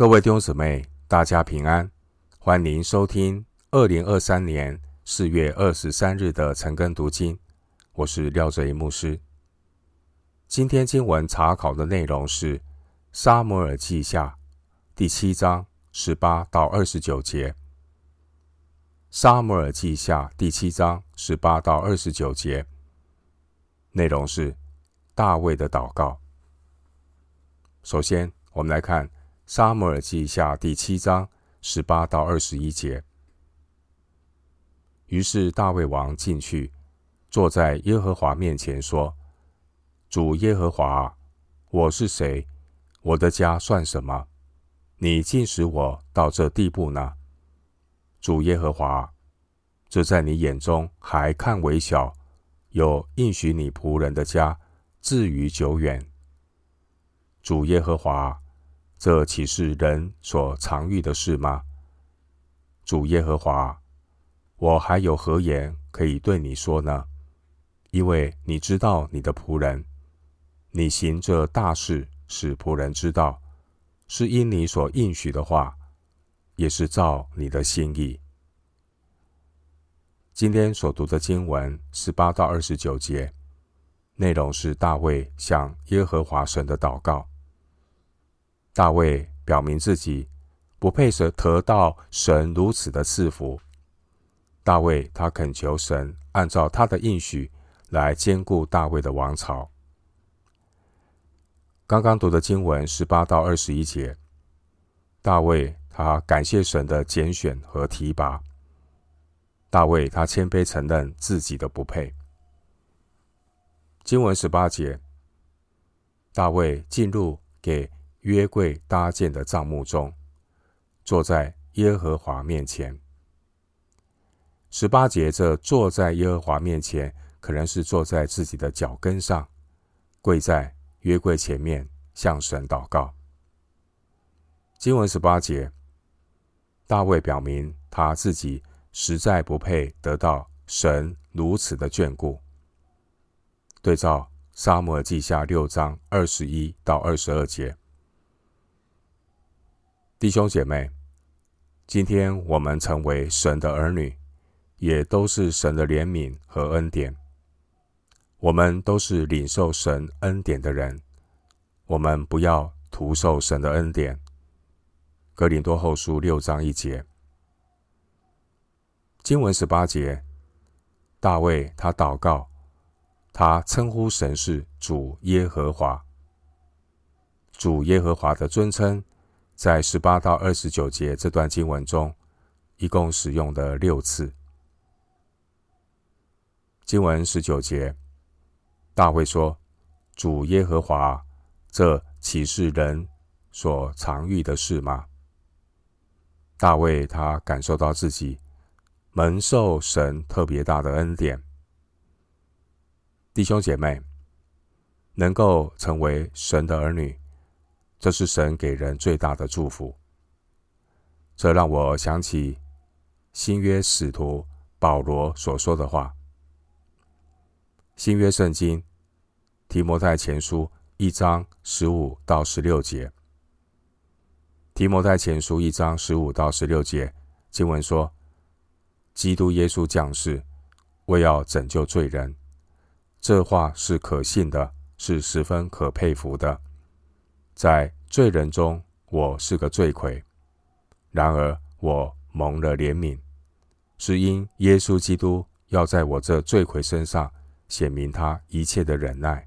各位弟兄姊妹，大家平安，欢迎收听二零二三年四月二十三日的晨更读经。我是廖哲一牧师。今天经文查考的内容是《撒母耳记下》第七章十八到二十九节。《撒母耳记下》第七章十八到二十九节内容是大卫的祷告。首先，我们来看。撒母耳记下第七章十八到二十一节。于是大卫王进去，坐在耶和华面前说：“主耶和华，我是谁？我的家算什么？你竟使我到这地步呢？主耶和华，这在你眼中还看为小，又应许你仆人的家至于久远。主耶和华。”这岂是人所常遇的事吗？主耶和华，我还有何言可以对你说呢？因为你知道你的仆人，你行这大事，使仆人知道，是因你所应许的话，也是照你的心意。今天所读的经文十八到二十九节，内容是大卫向耶和华神的祷告。大卫表明自己不配得得到神如此的赐福。大卫他恳求神按照他的应许来坚固大卫的王朝。刚刚读的经文十八到二十一节，大卫他感谢神的拣选和提拔。大卫他谦卑承认自己的不配。经文十八节，大卫进入给约柜搭建的帐幕中，坐在耶和华面前。十八节，这坐在耶和华面前，可能是坐在自己的脚跟上，跪在约柜前面向神祷告。经文十八节，大卫表明他自己实在不配得到神如此的眷顾。对照撒母耳记下六章二十一到二十二节。弟兄姐妹，今天我们成为神的儿女，也都是神的怜悯和恩典。我们都是领受神恩典的人，我们不要徒受神的恩典。格林多后书六章一节，经文十八节，大卫他祷告，他称呼神是主耶和华，主耶和华的尊称。在十八到二十九节这段经文中，一共使用的六次。经文十九节，大卫说：“主耶和华，这岂是人所常遇的事吗？”大卫他感受到自己蒙受神特别大的恩典。弟兄姐妹，能够成为神的儿女。这是神给人最大的祝福。这让我想起新约使徒保罗所说的话。新约圣经提摩太前书一章十五到十六节。提摩太前书一章十五到十六节经文说：“基督耶稣降世，为要拯救罪人。”这话是可信的，是十分可佩服的。在罪人中，我是个罪魁；然而我蒙了怜悯，是因耶稣基督要在我这罪魁身上显明他一切的忍耐，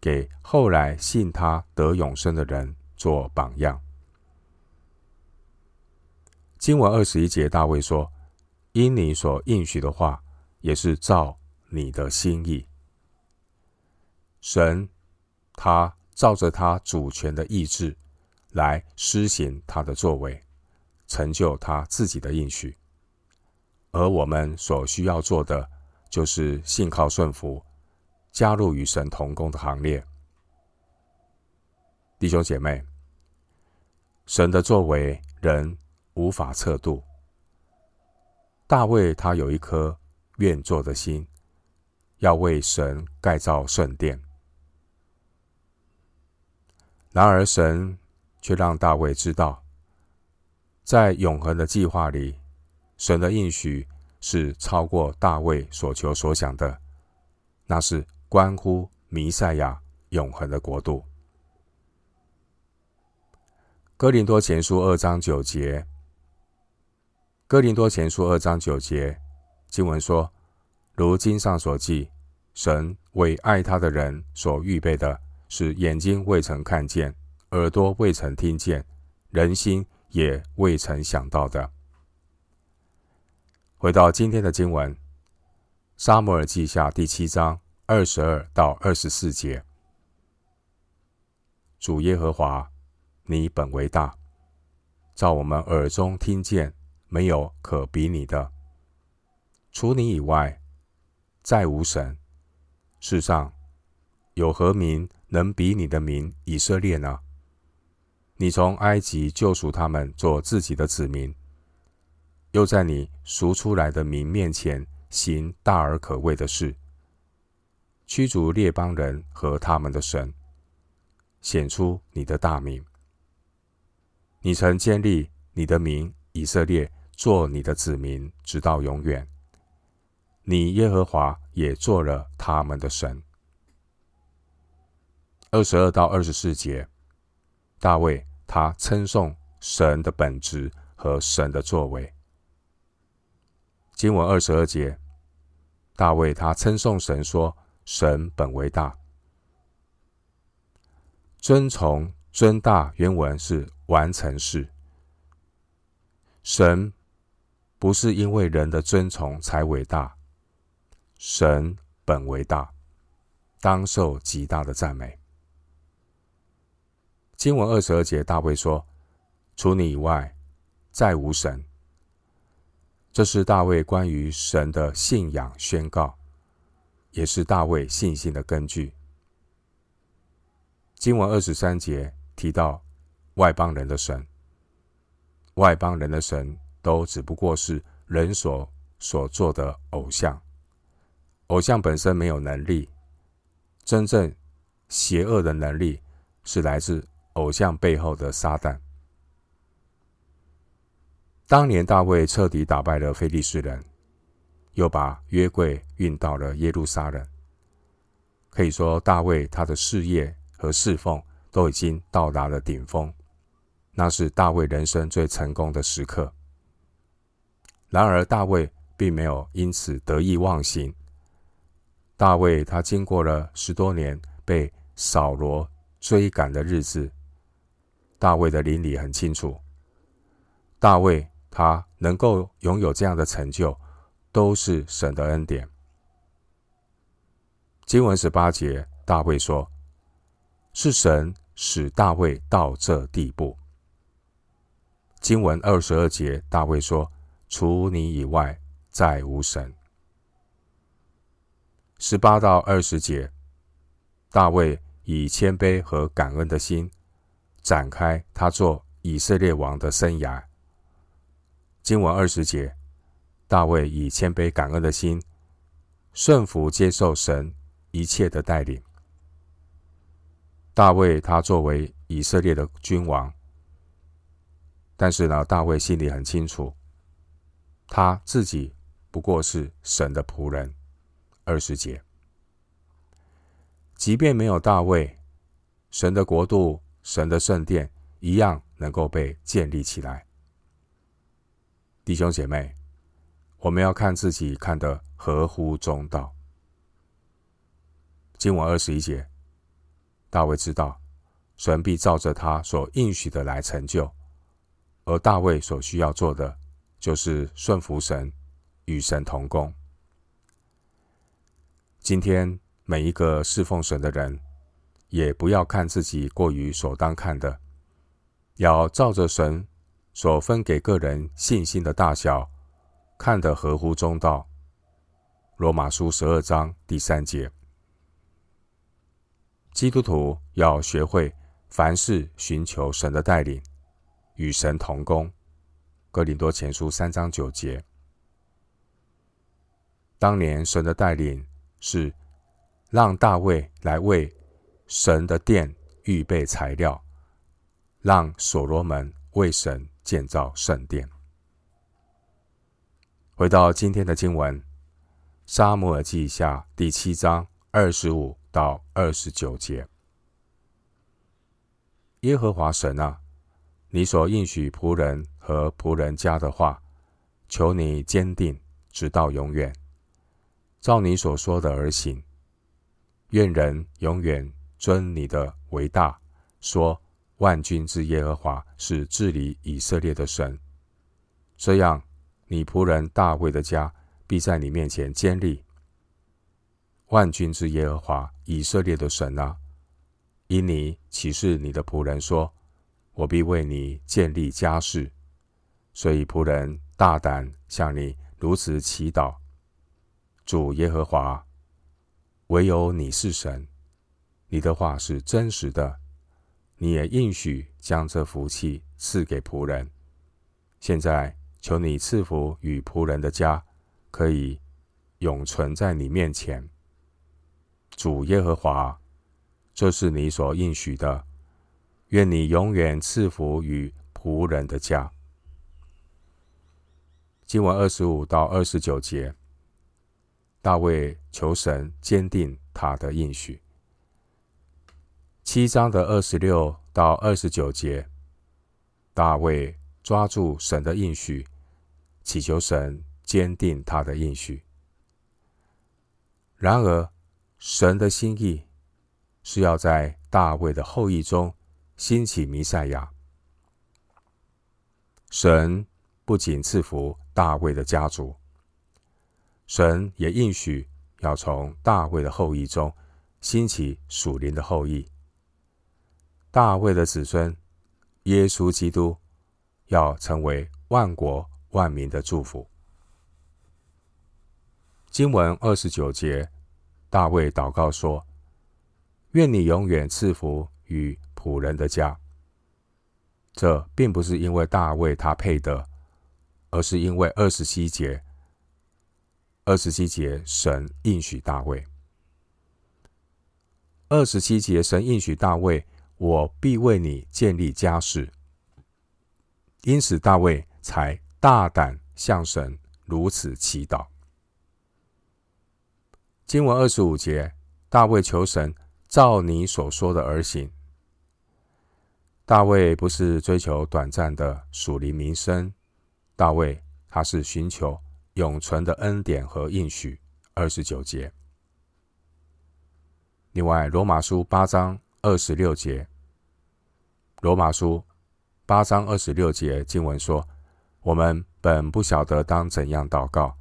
给后来信他得永生的人做榜样。经文二十一节，大卫说：“因你所应许的话，也是照你的心意。”神，他。照着他主权的意志来施行他的作为，成就他自己的应许。而我们所需要做的，就是信靠顺服，加入与神同工的行列。弟兄姐妹，神的作为人无法测度。大卫他有一颗愿做的心，要为神盖造圣殿。然而，神却让大卫知道，在永恒的计划里，神的应许是超过大卫所求所想的，那是关乎弥赛亚永恒的国度。哥林多前书二章九节，哥林多前书二章九节经文说：“如经上所记，神为爱他的人所预备的，是眼睛未曾看见，耳朵未曾听见，人心也未曾想到的。”回到今天的经文，《撒母耳记下》第七章二十二到二十四节，主耶和华。你本为大，照我们耳中听见，没有可比你的。除你以外，再无神。世上有何名能比你的名以色列呢？你从埃及救赎他们做自己的子民，又在你赎出来的民面前行大而可畏的事，驱逐列邦人和他们的神，显出你的大名。你曾建立你的名以色列，做你的子民，直到永远。你耶和华也做了他们的神。二十二到二十四节，大卫他称颂神的本质和神的作为。经文二十二节，大卫他称颂神说：“神本为大，尊崇尊大。”原文是。完成式。神不是因为人的尊崇才伟大，神本为大，当受极大的赞美。经文二十二节，大卫说：“除你以外，再无神。”这是大卫关于神的信仰宣告，也是大卫信心的根据。经文二十三节提到。外邦人的神，外邦人的神都只不过是人所所做的偶像，偶像本身没有能力，真正邪恶的能力是来自偶像背后的撒旦。当年大卫彻底打败了非利士人，又把约柜运到了耶路撒冷，可以说大卫他的事业和侍奉都已经到达了顶峰。那是大卫人生最成功的时刻。然而，大卫并没有因此得意忘形。大卫他经过了十多年被扫罗追赶的日子，大卫的邻里很清楚，大卫他能够拥有这样的成就，都是神的恩典。经文十八节，大卫说：“是神使大卫到这地步。”经文二十二节，大卫说：“除你以外，再无神。”十八到二十节，大卫以谦卑和感恩的心展开他做以色列王的生涯。经文二十节，大卫以谦卑感恩的心顺服接受神一切的带领。大卫他作为以色列的君王。但是呢，大卫心里很清楚，他自己不过是神的仆人。二十节，即便没有大卫，神的国度、神的圣殿一样能够被建立起来。弟兄姐妹，我们要看自己看得合乎中道。经文二十一节，大卫知道，神必照着他所应许的来成就。而大卫所需要做的，就是顺服神，与神同工。今天每一个侍奉神的人，也不要看自己过于所当看的，要照着神所分给个人信心的大小，看得合乎中道。罗马书十二章第三节，基督徒要学会凡事寻求神的带领。与神同工，哥林多前书三章九节。当年神的带领是让大卫来为神的殿预备材料，让所罗门为神建造圣殿。回到今天的经文，《撒母耳记下》第七章二十五到二十九节：耶和华神啊，你所应许仆人和仆人家的话，求你坚定，直到永远，照你所说的而行。愿人永远尊你的为大，说万军之耶和华是治理以色列的神。这样，你仆人大卫的家必在你面前坚立。万军之耶和华以色列的神啊，因你启示你的仆人说，我必为你建立家室，所以仆人大胆向你如此祈祷。主耶和华。唯有你是神，你的话是真实的，你也应许将这福气赐给仆人。现在求你赐福与仆人的家，可以永存在你面前。主耶和华，这是你所应许的，愿你永远赐福与仆人的家。经文二十五到二十九节。大卫求神坚定他的应许。七章的二十六到二十九节，大卫抓住神的应许，祈求神坚定他的应许。然而，神的心意是要在大卫的后裔中兴起弥赛亚。神不仅赐福大卫的家族。神也应许要从大卫的后裔中兴起属灵的后裔，大卫的子孙耶稣基督要成为万国万民的祝福。经文二十九节，大卫祷告说：“愿你永远赐福与仆人的家。”这并不是因为大卫他配得，而是因为二十七节。二十七节，神应许大卫。二十七节，神应许大卫：“我必为你建立家室。”因此，大卫才大胆向神如此祈祷。经文二十五节，大卫求神照你所说的而行。大卫不是追求短暂的属灵名声，大卫他是寻求。永存的恩典和应许，二十九节。另外，罗马书八章二十六节，罗马书八章二十六节经文说：“我们本不晓得当怎样祷告，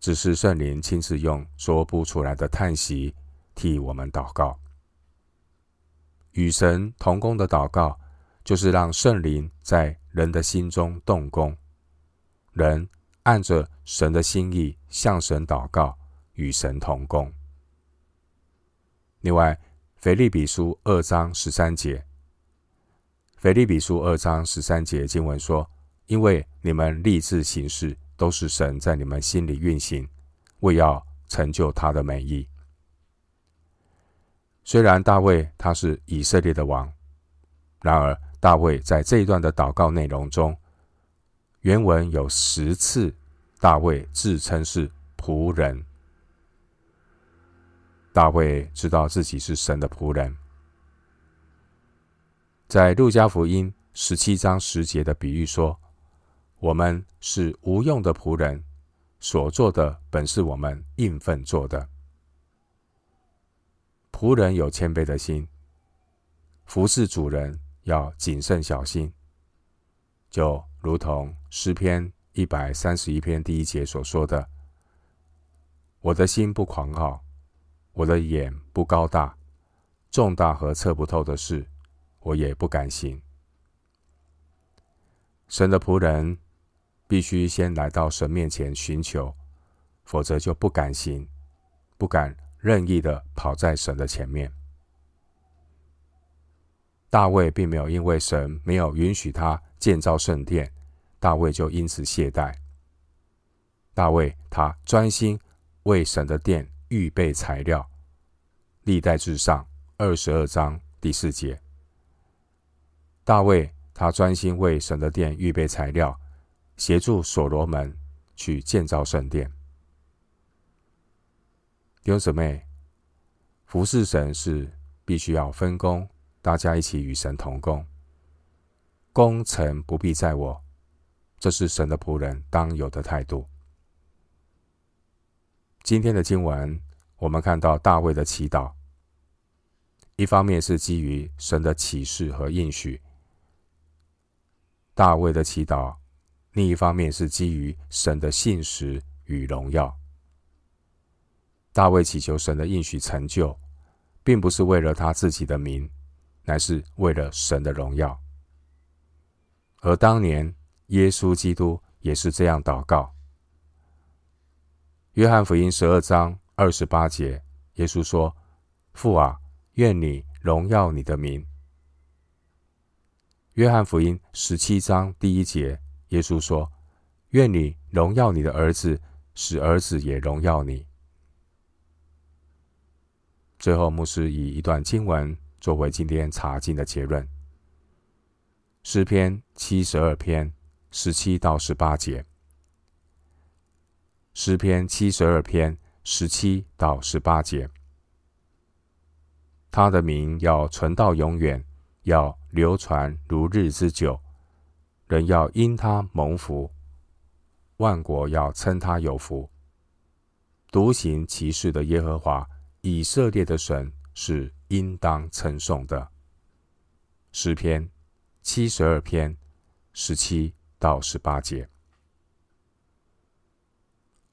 只是圣灵亲自用说不出来的叹息替我们祷告。”与神同工的祷告，就是让圣灵在人的心中动工，人。按着神的心意向神祷告，与神同工。另外，腓利比书二章十三节，腓利比书二章十三节经文说：“因为你们立志行事，都是神在你们心里运行，为要成就他的美意。”虽然大卫他是以色列的王，然而大卫在这一段的祷告内容中。原文有十次，大卫自称是仆人。大卫知道自己是神的仆人。在路加福音十七章十节的比喻说：“我们是无用的仆人，所做的本是我们应份做的。”仆人有谦卑的心，服侍主人要谨慎小心，就。如同诗篇一百三十一篇第一节所说的：“我的心不狂傲，我的眼不高大，重大和测不透的事，我也不敢行。”神的仆人必须先来到神面前寻求，否则就不敢行，不敢任意的跑在神的前面。大卫并没有因为神没有允许他建造圣殿，大卫就因此懈怠。大卫他专心为神的殿预备材料。历代志上二十二章第四节。大卫他专心为神的殿预备材料，协助所罗门去建造圣殿。弟兄姊妹，服侍神是必须要分工，大家一起与神同工。功成不必在我，这是神的仆人当有的态度。今天的经文，我们看到大卫的祈祷，一方面是基于神的启示和应许。大卫的祈祷，另一方面是基于神的信实与荣耀。大卫祈求神的应许成就，并不是为了他自己的名，乃是为了神的荣耀。而当年耶稣基督也是这样祷告。约翰福音十二章二十八节，耶稣说：“父啊，愿你荣耀你的名。”约翰福音十七章第一节，耶稣说：“愿你荣耀你的儿子，使儿子也荣耀你。”最后，牧师以一段经文作为今天查经的结论：诗篇七十二篇十七到十八节。诗篇七十二篇十七到十八节，他的名要存到永远，要流传如日之久，人要因他蒙福，万国要称他有福。独行其事的耶和华。以色列的神是应当称颂的。诗篇七十二篇十七到十八节。